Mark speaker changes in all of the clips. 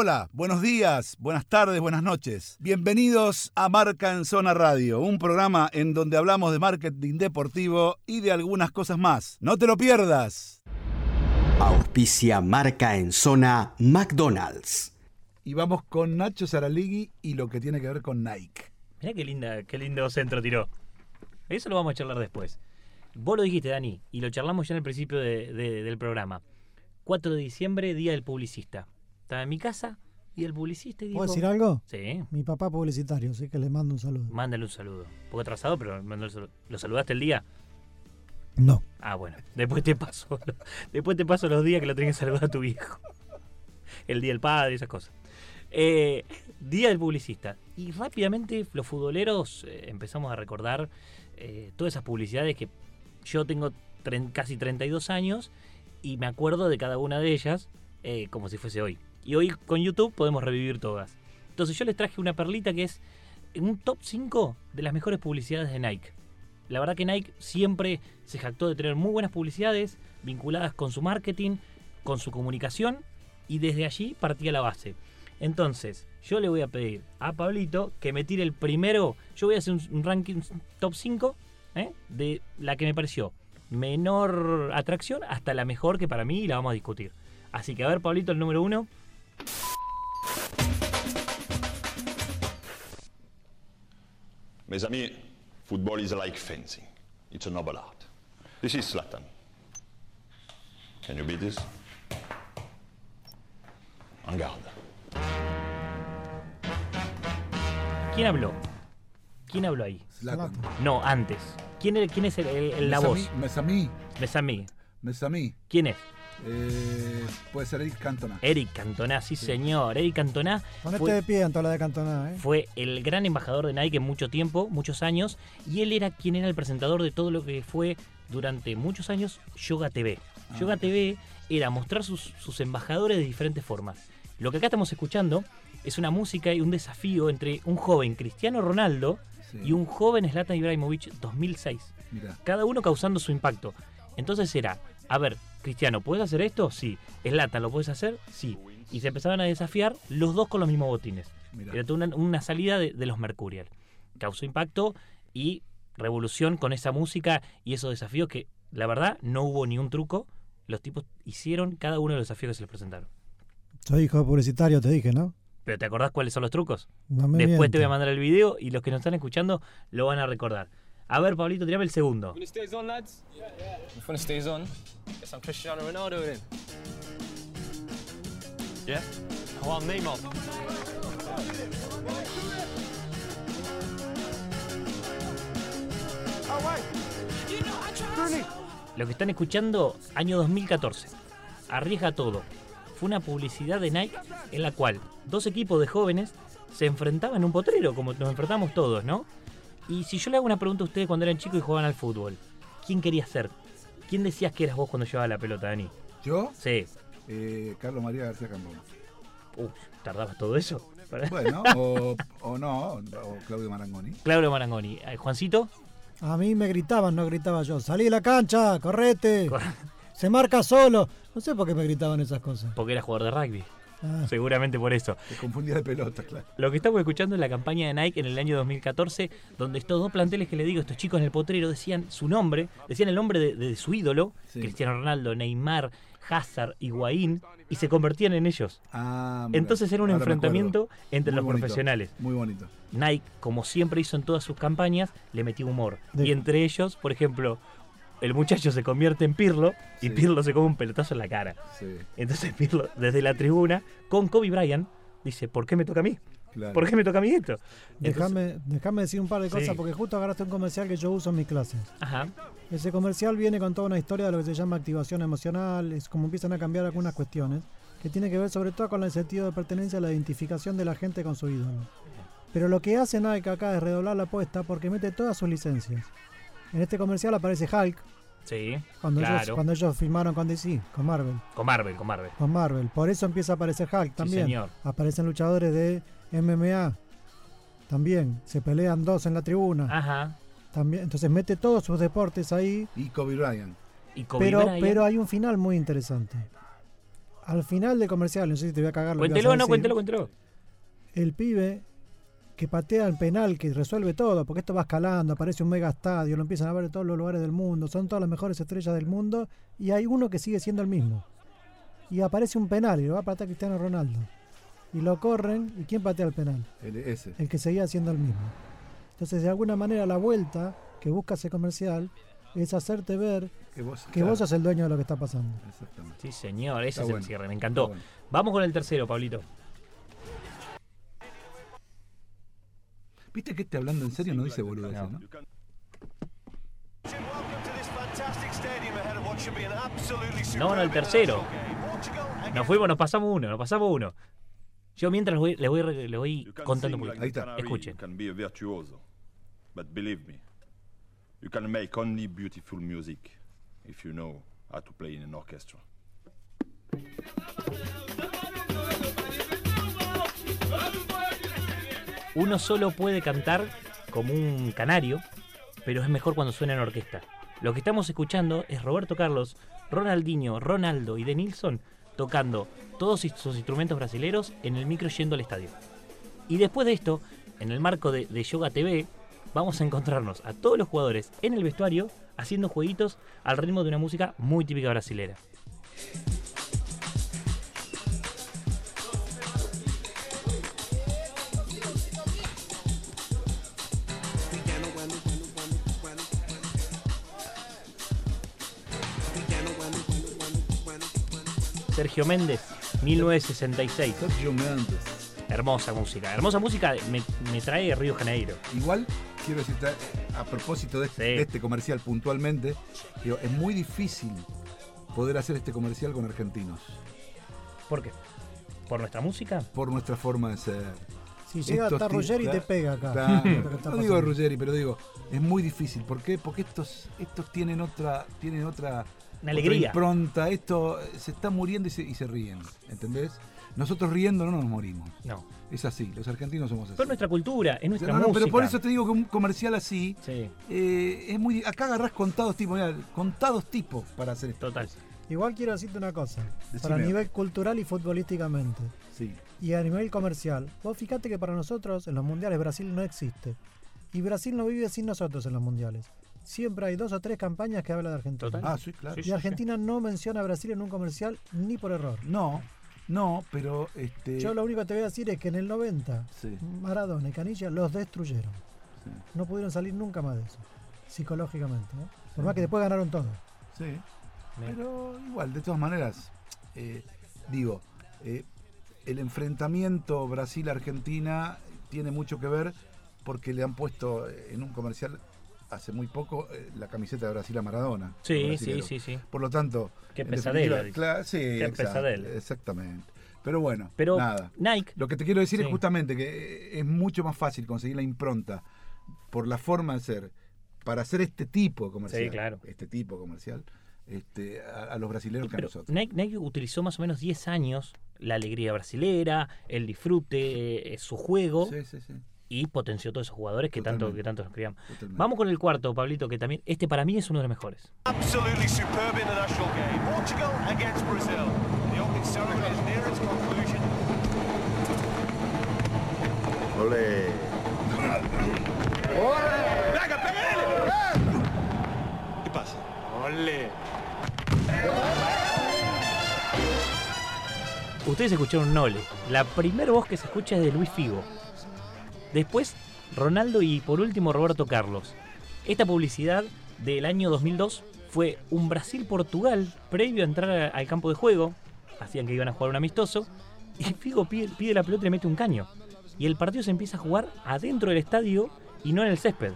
Speaker 1: Hola, buenos días, buenas tardes, buenas noches. Bienvenidos a Marca en Zona Radio, un programa en donde hablamos de marketing deportivo y de algunas cosas más. No te lo pierdas.
Speaker 2: Auspicia Marca en Zona McDonald's.
Speaker 1: Y vamos con Nacho Saraligui y lo que tiene que ver con Nike.
Speaker 3: Mirá qué linda, qué lindo centro tiró. Eso lo vamos a charlar después. Vos lo dijiste, Dani, y lo charlamos ya en el principio de- de- del programa. 4 de diciembre, Día del Publicista. Estaba en mi casa y el publicista dijo...
Speaker 4: ¿Puedo decir algo?
Speaker 3: Sí,
Speaker 4: Mi papá publicitario, así que le mando un saludo.
Speaker 3: mándale un saludo. Un poco atrasado, pero. ¿Lo saludaste el día?
Speaker 4: No.
Speaker 3: Ah, bueno. Después te paso, después te paso los días que lo tenés que saludar a tu viejo. El día del padre, esas cosas. Eh, día del publicista. Y rápidamente los futboleros eh, empezamos a recordar eh, todas esas publicidades que yo tengo casi 32 años y me acuerdo de cada una de ellas eh, como si fuese hoy. Y hoy con YouTube podemos revivir todas. Entonces yo les traje una perlita que es un top 5 de las mejores publicidades de Nike. La verdad que Nike siempre se jactó de tener muy buenas publicidades vinculadas con su marketing, con su comunicación y desde allí partía la base. Entonces, yo le voy a pedir a Pablito que me tire el primero. Yo voy a hacer un, ranking top 5 ¿eh? de la que me pareció menor atracción hasta la mejor que para mí la vamos a discutir. Así que a ver, Pablito, el número uno.
Speaker 5: Mes amis, football is like fencing. It's a noble art. This is Slatan. Can you beat this? En garde.
Speaker 3: ¿Quién habló? ¿Quién habló ahí?
Speaker 1: Zlatan.
Speaker 3: No, antes. ¿Quién, era- quién es el, el- el- la voz?
Speaker 1: Mesamí.
Speaker 3: Mesamí.
Speaker 1: Mesamí.
Speaker 3: ¿Quién es?
Speaker 1: Eh, puede ser Eric Cantona.
Speaker 3: Eric Cantona, sí, señor. Eric Cantona
Speaker 4: Ponete
Speaker 3: fue,
Speaker 4: de pie en toda la de Cantona, ¿eh?
Speaker 3: fue el gran embajador de Nike en mucho tiempo, muchos años, y él era quien era el presentador de todo lo que fue durante muchos años Yoga TV. Yoga TV era mostrar sus, sus embajadores de diferentes formas. Lo que acá estamos escuchando es una música y un desafío entre un joven Cristiano Ronaldo
Speaker 1: Sí.
Speaker 3: y un joven Zlatan Ibrahimovic 2006
Speaker 1: Mira.
Speaker 3: cada uno causando su impacto. Entonces era, a ver, Cristiano, ¿puedes hacer esto? Sí. Slatan, ¿lo puedes hacer? Sí. Y se empezaban a desafiar los dos con los mismos botines.
Speaker 1: Mira.
Speaker 3: Era una, una salida de, de los Mercurial. Causó impacto y revolución con esa música y esos desafíos que, la verdad, no hubo ni un truco. Los tipos hicieron cada uno de los desafíos que se les presentaron.
Speaker 4: Soy hijo de publicitario, te dije, ¿no?
Speaker 3: Pero ¿te acordás cuáles son los trucos?
Speaker 4: No me
Speaker 3: Después te voy a mandar el video y los que nos están escuchando lo van a recordar. A ver, Pablito, tirame el segundo.
Speaker 6: When it stays on, lads? If when it stays on, yes, I'm Cristiano Ronaldo then. Yeah? Oh, I'm Neymar.
Speaker 3: Lo que están escuchando, año 2014. Arriesga todo. Fue una publicidad de Nike en la cual dos equipos de jóvenes se enfrentaban en un potrero, como nos enfrentamos todos, ¿no? Y si yo le hago una pregunta a ustedes cuando eran chicos y jugaban al fútbol, ¿quién quería ser? ¿Quién decías que eras vos cuando llevabas la pelota, Dani?
Speaker 1: ¿Yo?
Speaker 3: Sí.
Speaker 1: Eh, Carlos María García Cambón.
Speaker 3: Uf, ¿tardabas todo eso?
Speaker 1: Bueno, o, o no, o Claudio Marangoni.
Speaker 3: Claudio Marangoni. Eh, Juancito,
Speaker 4: A mí me gritaban, no gritaba yo. Salí de la cancha, correte. Se marca solo. No sé por qué me gritaban esas cosas.
Speaker 3: porque era jugador de rugby.
Speaker 4: Ah,
Speaker 3: Seguramente por eso.
Speaker 1: Te confundía de pelota, claro.
Speaker 3: Lo que estamos escuchando es la campaña de Nike en el año 2014, donde estos dos planteles que le digo, estos chicos en el potrero, decían su nombre, decían el nombre de, de su ídolo,
Speaker 1: Sí.
Speaker 3: Cristiano Ronaldo, Neymar, Hazard, Higuaín, y se convertían en ellos.
Speaker 1: Ah.
Speaker 3: Entonces era un enfrentamiento entre
Speaker 1: Muy
Speaker 3: los
Speaker 1: bonito,
Speaker 3: profesionales.
Speaker 1: Muy bonito.
Speaker 3: Nike, como siempre hizo en todas sus campañas, le metió humor.
Speaker 4: De-
Speaker 3: Y entre ellos, por ejemplo, el muchacho se convierte en Pirlo y
Speaker 1: Sí.
Speaker 3: Pirlo se come un pelotazo en la cara.
Speaker 1: Sí,
Speaker 3: Entonces Pirlo, desde la tribuna, con Kobe Bryant, dice, ¿por qué me toca a mí?
Speaker 1: claro.
Speaker 3: ¿Por qué me toca a mí esto?
Speaker 4: Déjame, déjame decir un par de
Speaker 3: Sí.
Speaker 4: cosas porque justo agarraste un comercial que yo uso en mis clases.
Speaker 3: Ajá.
Speaker 4: Ese comercial viene con toda una historia de lo que se llama activación emocional, es como empiezan a cambiar algunas cuestiones, que tiene que ver sobre todo con el sentido de pertenencia a la identificación de la gente con su ídolo. Pero lo que hace Nike acá es redoblar la apuesta porque mete todas sus licencias. En este comercial aparece Hulk,
Speaker 3: Sí,
Speaker 4: cuando, ellos,
Speaker 3: claro.
Speaker 4: cuando ellos filmaron con DC, con Marvel.
Speaker 3: Con Marvel, con Marvel.
Speaker 4: Con Marvel. Por eso empieza a aparecer Hulk también.
Speaker 3: señor.
Speaker 4: Aparecen luchadores de MMA. También. Se pelean dos en la tribuna.
Speaker 3: Ajá.
Speaker 4: También. Entonces mete todos sus deportes ahí.
Speaker 1: Y Kobe Bryant.
Speaker 3: Y Kobe
Speaker 4: Pero,
Speaker 3: Bryant.
Speaker 4: pero hay un final muy interesante. Al final del comercial, no sé si te voy a cagar lo que ibas a
Speaker 3: Cuéntelo, no, cuéntelo, cuéntelo.
Speaker 4: El pibe que patea el penal, que resuelve todo, porque esto va escalando, aparece un mega estadio, lo empiezan a ver en todos los lugares del mundo, son todas las mejores estrellas del mundo, y hay uno que sigue siendo el mismo. Y aparece un penal y lo va a patear Cristiano Ronaldo. Y lo corren, ¿y quién patea el penal?
Speaker 1: El- ese.
Speaker 4: el que seguía siendo el mismo. Entonces, de alguna manera, la vuelta que busca ese comercial es hacerte ver
Speaker 1: Que vos,
Speaker 4: que
Speaker 1: claro,
Speaker 4: vos sos el dueño de lo que está pasando.
Speaker 1: Exactamente.
Speaker 3: Sí, señor, ese
Speaker 1: Está
Speaker 3: es
Speaker 1: bueno,
Speaker 3: el cierre, me encantó.
Speaker 1: bueno.
Speaker 3: Vamos con el tercero, Pablito.
Speaker 1: ¿Viste que este hablando en serio no dice boludeces,
Speaker 3: No.
Speaker 1: no?
Speaker 3: No, no, el tercero. Nos fuimos, nos pasamos uno, nos pasamos uno. Yo mientras voy, le voy, re- le voy contando poquito.
Speaker 1: Ahí está.
Speaker 3: Escuchen.
Speaker 5: But believe me, you can make only beautiful music if you know how to play in an orchestra.
Speaker 3: Uno solo puede cantar como un canario, pero es mejor cuando suena en orquesta. Lo que estamos escuchando es Roberto Carlos, Ronaldinho, Ronaldo y De Nilsson tocando todos sus instrumentos brasileros en el micro yendo al estadio. Y después de esto, en el marco de, de Yoga TV, vamos a encontrarnos a todos los jugadores en el vestuario haciendo jueguitos al ritmo de una música muy típica brasilera. Sergio Méndez, 1966.
Speaker 1: Sergio Mendes.
Speaker 3: Hermosa música. Hermosa música me, me trae Río Janeiro.
Speaker 1: Igual, quiero decirte, a propósito de este,
Speaker 3: Sí.
Speaker 1: de este comercial puntualmente, digo, es muy difícil poder hacer este comercial con argentinos,
Speaker 3: ¿Por qué? ¿Por nuestra música?
Speaker 1: por nuestra forma de ser.
Speaker 4: Si llega hasta Ruggeri te pega acá.
Speaker 1: Claro, no digo Ruggeri, pero digo, es muy difícil. ¿Por qué? Porque estos, estos tienen otra, tienen otra,
Speaker 3: Una alegría.
Speaker 1: otra impronta. Esto eh, se está muriendo y se, y se ríen, ¿entendés? Nosotros riendo no nos morimos.
Speaker 3: No.
Speaker 1: Es así, los argentinos somos así.
Speaker 3: Pero es nuestra cultura, es nuestra
Speaker 1: No, no,
Speaker 3: música.
Speaker 1: pero por eso te digo que un comercial así
Speaker 3: Sí,
Speaker 1: eh, es muy. Acá agarrás contados tipos, mirá, contados tipos para hacer esto.
Speaker 3: total.
Speaker 4: Igual quiero decirte una cosa.
Speaker 1: Decime.
Speaker 4: Para nivel cultural y futbolísticamente.
Speaker 1: Sí.
Speaker 4: Y a nivel comercial. Vos fíjate que para nosotros en los mundiales Brasil no existe. Y Brasil no vive sin nosotros en los mundiales. Siempre hay dos o tres campañas que hablan de Argentina.
Speaker 3: Total.
Speaker 1: Ah, sí, claro.
Speaker 3: Sí,
Speaker 4: Y Argentina no menciona a Brasil en un comercial ni por error.
Speaker 1: No, no, pero este.
Speaker 4: Yo lo único que te voy a decir es que en el 90
Speaker 1: Sí.
Speaker 4: Maradona y Canilla los destruyeron.
Speaker 1: Sí.
Speaker 4: No pudieron salir nunca más de eso. Psicológicamente. ¿no? Por más que después ganaron todo.
Speaker 1: Sí. Pero igual, de todas maneras, eh, digo, eh, el enfrentamiento Brasil-Argentina tiene mucho que ver porque le han puesto en un comercial hace muy poco eh, la camiseta de Brasil a Maradona.
Speaker 3: Sí, sí, sí, sí.
Speaker 1: Por lo tanto,
Speaker 3: Qué
Speaker 1: cla- sí,
Speaker 3: Qué pesadelo.
Speaker 1: exactamente. Pero bueno,
Speaker 3: Pero
Speaker 1: nada.
Speaker 3: Nike,
Speaker 1: Lo que te quiero decir
Speaker 3: Sí.
Speaker 1: es justamente que eh, es mucho más fácil conseguir la impronta por la forma de ser para hacer este tipo de comercial.
Speaker 3: Sí, claro.
Speaker 1: Este tipo de comercial este, a, a los brasileños que a nosotros.
Speaker 3: Nike, Nike utilizó más o menos 10 años la alegría brasilera, el disfrute, eh, su juego
Speaker 1: Sí, sí, sí.
Speaker 3: Y potenció a todos esos jugadores que tanto, que tanto nos criamos.
Speaker 1: totalmente.
Speaker 3: Vamos con el cuarto, Pablito, que también, este para mí es uno de los mejores.
Speaker 7: Absolutely superb international game. Portugal against Brazil. The opening ceremony is near its conclusion.
Speaker 5: ¿Qué pasa?
Speaker 3: Ustedes escucharon Nole. La primera voz que se escucha es de Luis Figo. Después, Ronaldo y por último Roberto Carlos. Esta publicidad del año 2002 fue un Brasil-Portugal previo a entrar al campo de juego. Hacían que iban a jugar un amistoso. Y Figo pide, la pelota y le mete un caño. Y el partido se empieza a jugar adentro del estadio y no en el césped.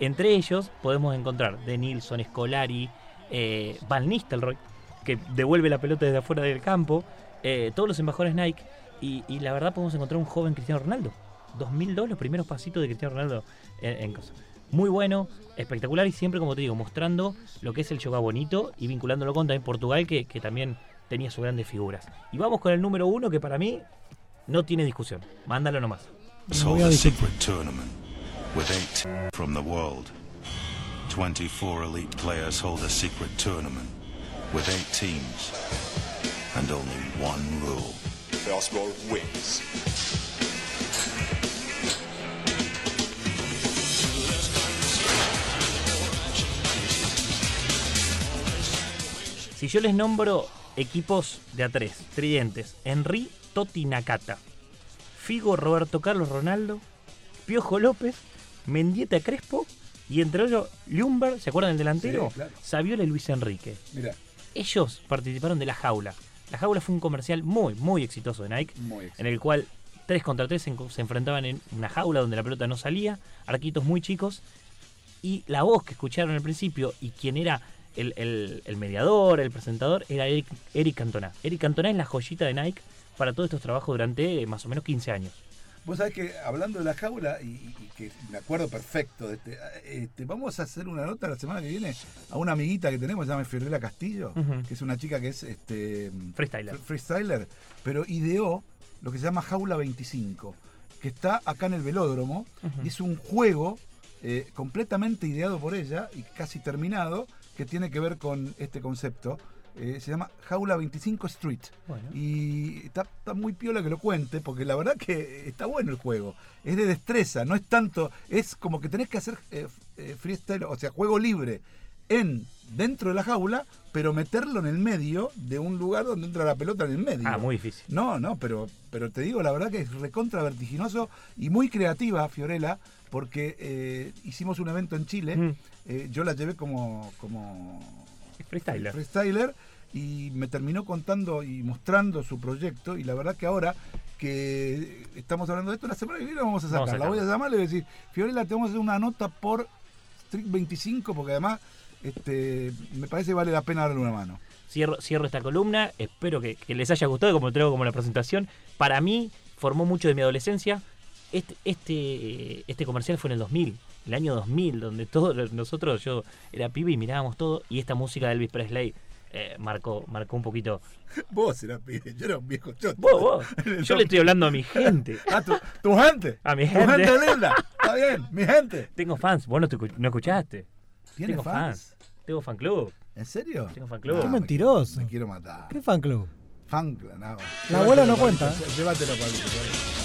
Speaker 3: Entre ellos podemos encontrar de Nilsson, Scolari, eh, Van Nistelrooy, que devuelve la pelota desde afuera del campo, eh, todos los embajadores Nike, y la verdad podemos encontrar un joven Cristiano Ronaldo. 2002, los primeros pasitos de Cristiano Ronaldo en, en cosas. Muy bueno, espectacular y siempre, como te digo, mostrando lo que es el yoga bonito y vinculándolo con también Portugal, que, que también tenía sus grandes figuras. Y vamos con el número uno, que para mí no tiene discusión. Mándalo nomás.
Speaker 8: secret tournament with eight from the world. 24 elite players hold a secret tournament with eight teams. and only one rule.
Speaker 5: Basketball wins.
Speaker 3: Si yo les nombro equipos de A3, tridentes, Henry, Totti, Nakata, Figo, Roberto Carlos, Ronaldo, Piojo López, Mendieta, Crespo y entre ellos Lumber, ¿se acuerdan del delantero?
Speaker 1: Sí, claro.
Speaker 3: Saviola y Luis Enrique.
Speaker 1: Mira,
Speaker 3: Ellos participaron de La Jaula. La Jaula fue un comercial muy, muy exitoso de Nike,
Speaker 1: muy
Speaker 3: en el cual 3 contra 3 se, se enfrentaban en una jaula donde la pelota no salía, arquitos muy chicos, y la voz que escucharon al principio y quien era el, el- el mediador, el presentador, era Eric, Eric Cantona. Eric Cantona es la joyita de Nike para todos estos trabajos durante eh, más o menos 15 años.
Speaker 1: Vos sabés que hablando de la jaula, y, y que me acuerdo perfecto de este, este, vamos a hacer una nota la semana que viene a una amiguita que tenemos, se llama Fiorella Castillo, que es una chica que es este
Speaker 3: Freestyler.
Speaker 1: fr- freestyler, pero ideó lo que se llama Jaula 25, que está acá en el velódromo,
Speaker 3: Ujú.
Speaker 1: y es un juego eh, completamente ideado por ella y casi terminado, que tiene que ver con este concepto. Eh, se llama Jaula 25 Street.
Speaker 3: Bueno.
Speaker 1: Y está, está muy piola que lo cuente, porque la verdad que está bueno el juego. Es de destreza, no es tanto. Es como que tenés que hacer eh, eh, freestyle, o sea, juego libre en dentro de la jaula, pero meterlo en el medio de un lugar donde entra la pelota en el medio.
Speaker 3: Ah, muy difícil.
Speaker 1: No, no, pero, pero te digo, la verdad que es recontra vertiginoso y muy creativa, Fiorella, porque eh, hicimos un evento en Chile.
Speaker 3: Mm.
Speaker 1: eh, yo la llevé como, como
Speaker 3: Freestyler.
Speaker 1: freestyler y me terminó contando y mostrando su proyecto y la verdad que ahora que estamos hablando de esto, la semana que viene vamos a
Speaker 3: Vamos a
Speaker 1: sacar. La voy a llamar y le voy a decir, Fiorella, te vamos a hacer una nota por Street 25 porque además este, me parece que vale la pena darle una mano.
Speaker 3: Cierro, cierro esta columna. Espero que, que les haya gustado, como traigo como la presentación. Para mí, formó mucho de mi adolescencia. Este, este, este comercial fue en el 2000, el año 2000, donde todos nosotros, yo era pibe y mirábamos todo. Y esta música de Elvis Presley eh, marcó, marcó un poquito.
Speaker 1: Vos eras pibe, yo era un viejo choto.
Speaker 3: Vos, vos. Yo le estoy hablando a mi gente.
Speaker 1: Ah, tu, tu gente.
Speaker 3: A mi
Speaker 1: Tu
Speaker 3: gente.
Speaker 1: gente linda. Está bien, mi gente.
Speaker 3: Tengo fans. Vos no, te no escuchaste.
Speaker 1: ¿Tienes
Speaker 3: Tengo
Speaker 1: fans?
Speaker 3: Tengo fan club.
Speaker 1: ¿En serio?
Speaker 3: Tengo fan club.
Speaker 4: Qué
Speaker 1: me-
Speaker 4: mentiroso.
Speaker 1: Me quiero matar.
Speaker 4: ¿Qué fan club?
Speaker 1: Fan club, no.
Speaker 4: La abuela no
Speaker 1: Llévatelo,
Speaker 4: cuenta.
Speaker 1: Llévatelo, Pablito.